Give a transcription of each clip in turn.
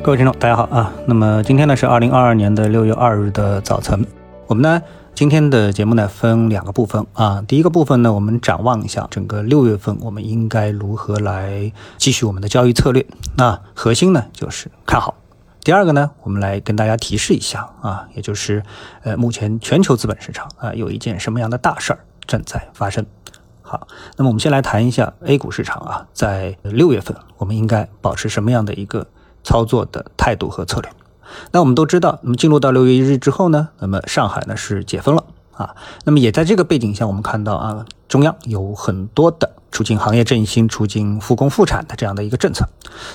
各位听众，大家好啊！那么今天呢是二零二二年的六月二日的早晨，我们呢今天的节目呢分两个部分啊。第一个部分呢，我们展望一下整个六月份，我们应该如何来继续我们的交易策略。那核心呢就是看好。第二个呢，我们来跟大家提示一下啊，也就是呃目前全球资本市场啊有一件什么样的大事儿正在发生。好，那么我们先来谈一下 A 股市场啊，在六月份我们应该保持什么样的一个操作的态度和策略？那我们都知道，那么进入到六月一日之后呢，那么上海呢是解封了啊，那么也在这个背景下，我们看到啊，中央有很多的促进行业振兴、促进复工复产的这样的一个政策，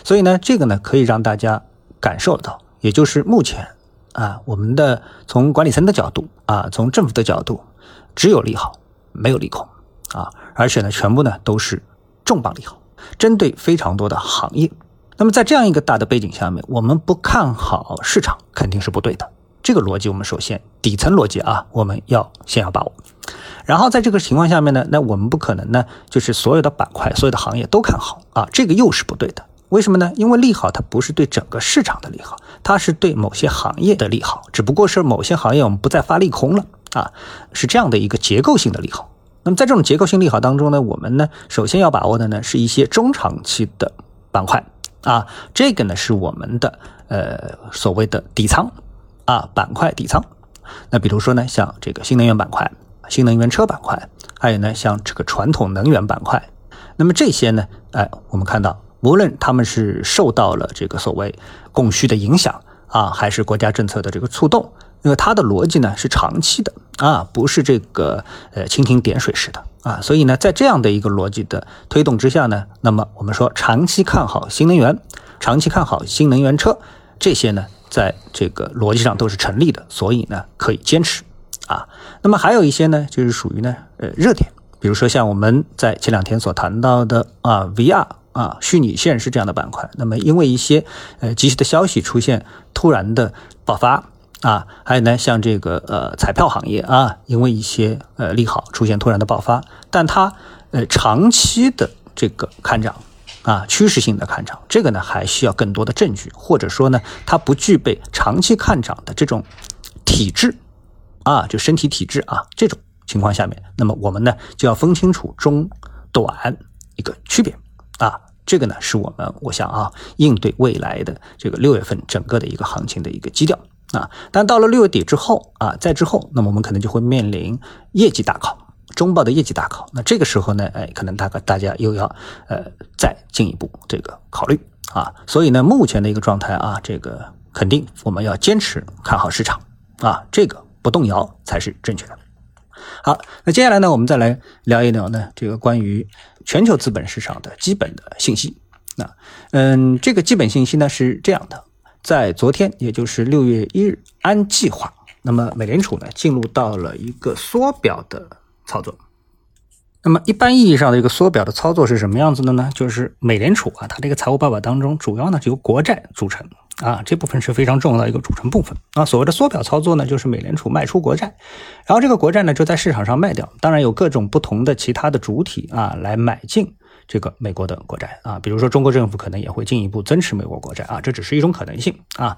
所以呢，这个呢可以让大家感受到，也就是目前啊，我们的从管理层的角度啊，从政府的角度，只有利好，没有利空。啊，而且呢，全部呢都是重磅利好，针对非常多的行业。那么在这样一个大的背景下面，我们不看好市场肯定是不对的。这个逻辑我们首先底层逻辑啊，我们要先要把握。然后在这个情况下面呢，那我们不可能呢，就是所有的板块、所有的行业都看好啊，这个又是不对的。为什么呢？因为利好它不是对整个市场的利好，它是对某些行业的利好，只不过是某些行业我们不再发利空了啊，是这样的一个结构性的利好。那么在这种结构性利好当中呢，我们呢首先要把握的呢是一些中长期的板块啊，这个呢是我们的呃所谓的底仓啊板块底仓。那比如说呢，像这个新能源板块、新能源车板块，还有呢像这个传统能源板块，那么这些呢，哎，我们看到无论他们是受到了这个所谓供需的影响啊，还是国家政策的这个触动。因为它的逻辑呢是长期的啊，不是这个呃蜻蜓点水式的啊，所以呢，在这样的一个逻辑的推动之下呢，那么我们说长期看好新能源，长期看好新能源车，这些呢，在这个逻辑上都是成立的，所以呢可以坚持啊。那么还有一些呢，就是属于呢呃热点，比如说像我们在前两天所谈到的啊 VR 啊虚拟现实这样的板块，那么因为一些呃及时的消息出现，突然的爆发。啊，还有呢，像这个呃彩票行业啊，因为一些呃利好出现突然的爆发，但它呃长期的这个看涨啊，趋势性的看涨，这个呢还需要更多的证据，或者说呢它不具备长期看涨的这种体质啊，就身体体质啊这种情况下面，那么我们呢就要分清楚中短一个区别啊，这个呢是我们我想啊应对未来的这个六月份整个的一个行情的一个基调。啊，但到了六月底之后啊，在之后，那么我们可能就会面临业绩大考，中报的业绩大考。那这个时候呢，哎，可能大概大家又要呃再进一步这个考虑啊。所以呢，目前的一个状态啊，这个肯定我们要坚持看好市场啊，这个不动摇才是正确的。好，那接下来呢，我们再来聊一聊呢，这个关于全球资本市场的基本的信息。那嗯，这个基本信息呢是这样的。在昨天，也就是六月一日，按计划，那么美联储呢进入到了一个缩表的操作。那么一般意义上的一个缩表的操作是什么样子的呢？就是美联储啊，它这个财务报表当中主要呢是由国债组成啊，这部分是非常重要的一个组成部分啊。所谓的缩表操作呢，就是美联储卖出国债，然后这个国债呢就在市场上卖掉，当然有各种不同的其他的主体啊来买进。这个美国的国债啊，比如说中国政府可能也会进一步增持美国国债啊，这只是一种可能性啊。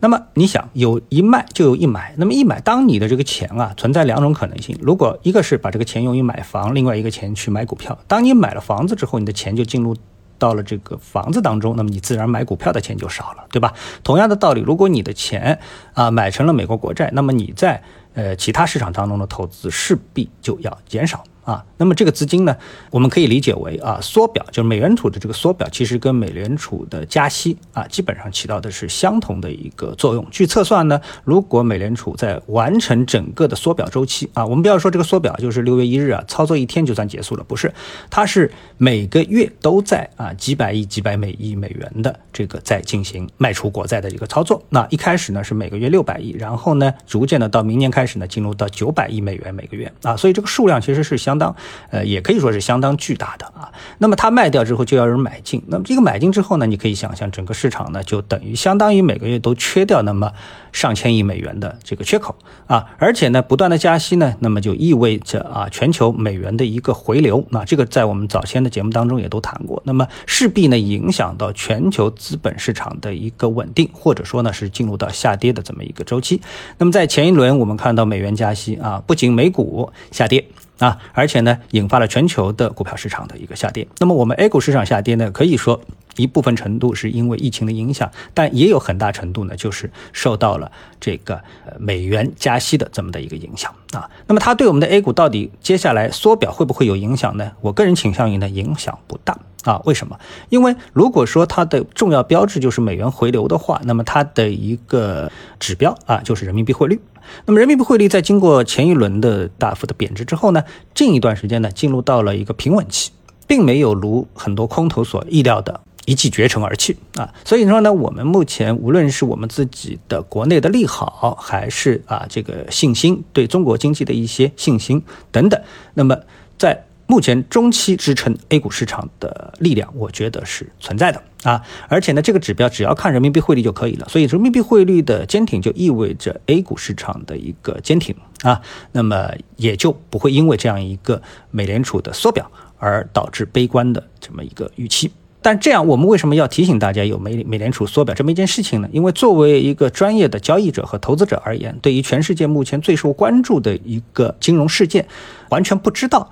那么你想，有一卖就有一买，那么一买，当你的这个钱啊存在两种可能性，如果一个是把这个钱用于买房，另外一个钱去买股票。当你买了房子之后，你的钱就进入到了这个房子当中，那么你自然买股票的钱就少了，对吧？同样的道理，如果你的钱啊买成了美国国债，那么你在呃其他市场当中的投资势必就要减少。啊，那么这个资金呢，我们可以理解为啊缩表，就是美联储的这个缩表，其实跟美联储的加息啊，基本上起到的是相同的一个作用。据测算呢，如果美联储在完成整个的缩表周期啊，我们不要说这个缩表就是六月一日啊，操作一天就算结束了，不是，它是每个月都在啊几百亿、几百美亿美元的这个在进行卖出国债的一个操作。那一开始呢是每个月六百亿，然后呢逐渐的到明年开始呢进入到九百亿美元每个月啊，所以这个数量其实是相。相当，呃，也可以说是相当巨大的啊。那么它卖掉之后就要人买进，那么这个买进之后呢，你可以想象整个市场呢就等于相当于每个月都缺掉那么上千亿美元的这个缺口啊，而且呢不断的加息呢，那么就意味着啊全球美元的一个回流，那这个在我们早先的节目当中也都谈过，那么势必呢影响到全球资本市场的一个稳定，或者说呢是进入到下跌的这么一个周期。那么在前一轮我们看到美元加息啊，不仅美股下跌。啊，而且呢，引发了全球的股票市场的一个下跌。那么我们 A 股市场下跌呢，可以说一部分程度是因为疫情的影响，但也有很大程度呢，就是受到了这个美元加息的这么的一个影响啊。那么它对我们的 A 股到底接下来缩表会不会有影响呢？我个人倾向于呢，影响不大。啊，为什么？因为如果说它的重要标志就是美元回流的话，那么它的一个指标啊，就是人民币汇率。那么人民币汇率在经过前一轮的大幅的贬值之后呢，近一段时间呢，进入到了一个平稳期，并没有如很多空头所意料的一骑绝尘而去啊。所以说呢，我们目前无论是我们自己的国内的利好，还是啊这个信心对中国经济的一些信心等等，那么在。目前中期支撑 A 股市场的力量，我觉得是存在的啊，而且呢，这个指标只要看人民币汇率就可以了。所以人民币汇率的坚挺，就意味着 A 股市场的一个坚挺啊，那么也就不会因为这样一个美联储的缩表而导致悲观的这么一个预期。但这样，我们为什么要提醒大家有美美联储缩表这么一件事情呢？因为作为一个专业的交易者和投资者而言，对于全世界目前最受关注的一个金融事件，完全不知道。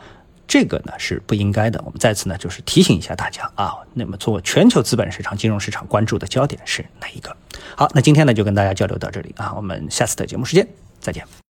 这个呢是不应该的，我们再次呢就是提醒一下大家啊。那么，作为全球资本市场、金融市场关注的焦点是哪一个？好，那今天呢就跟大家交流到这里啊，我们下次的节目时间再见。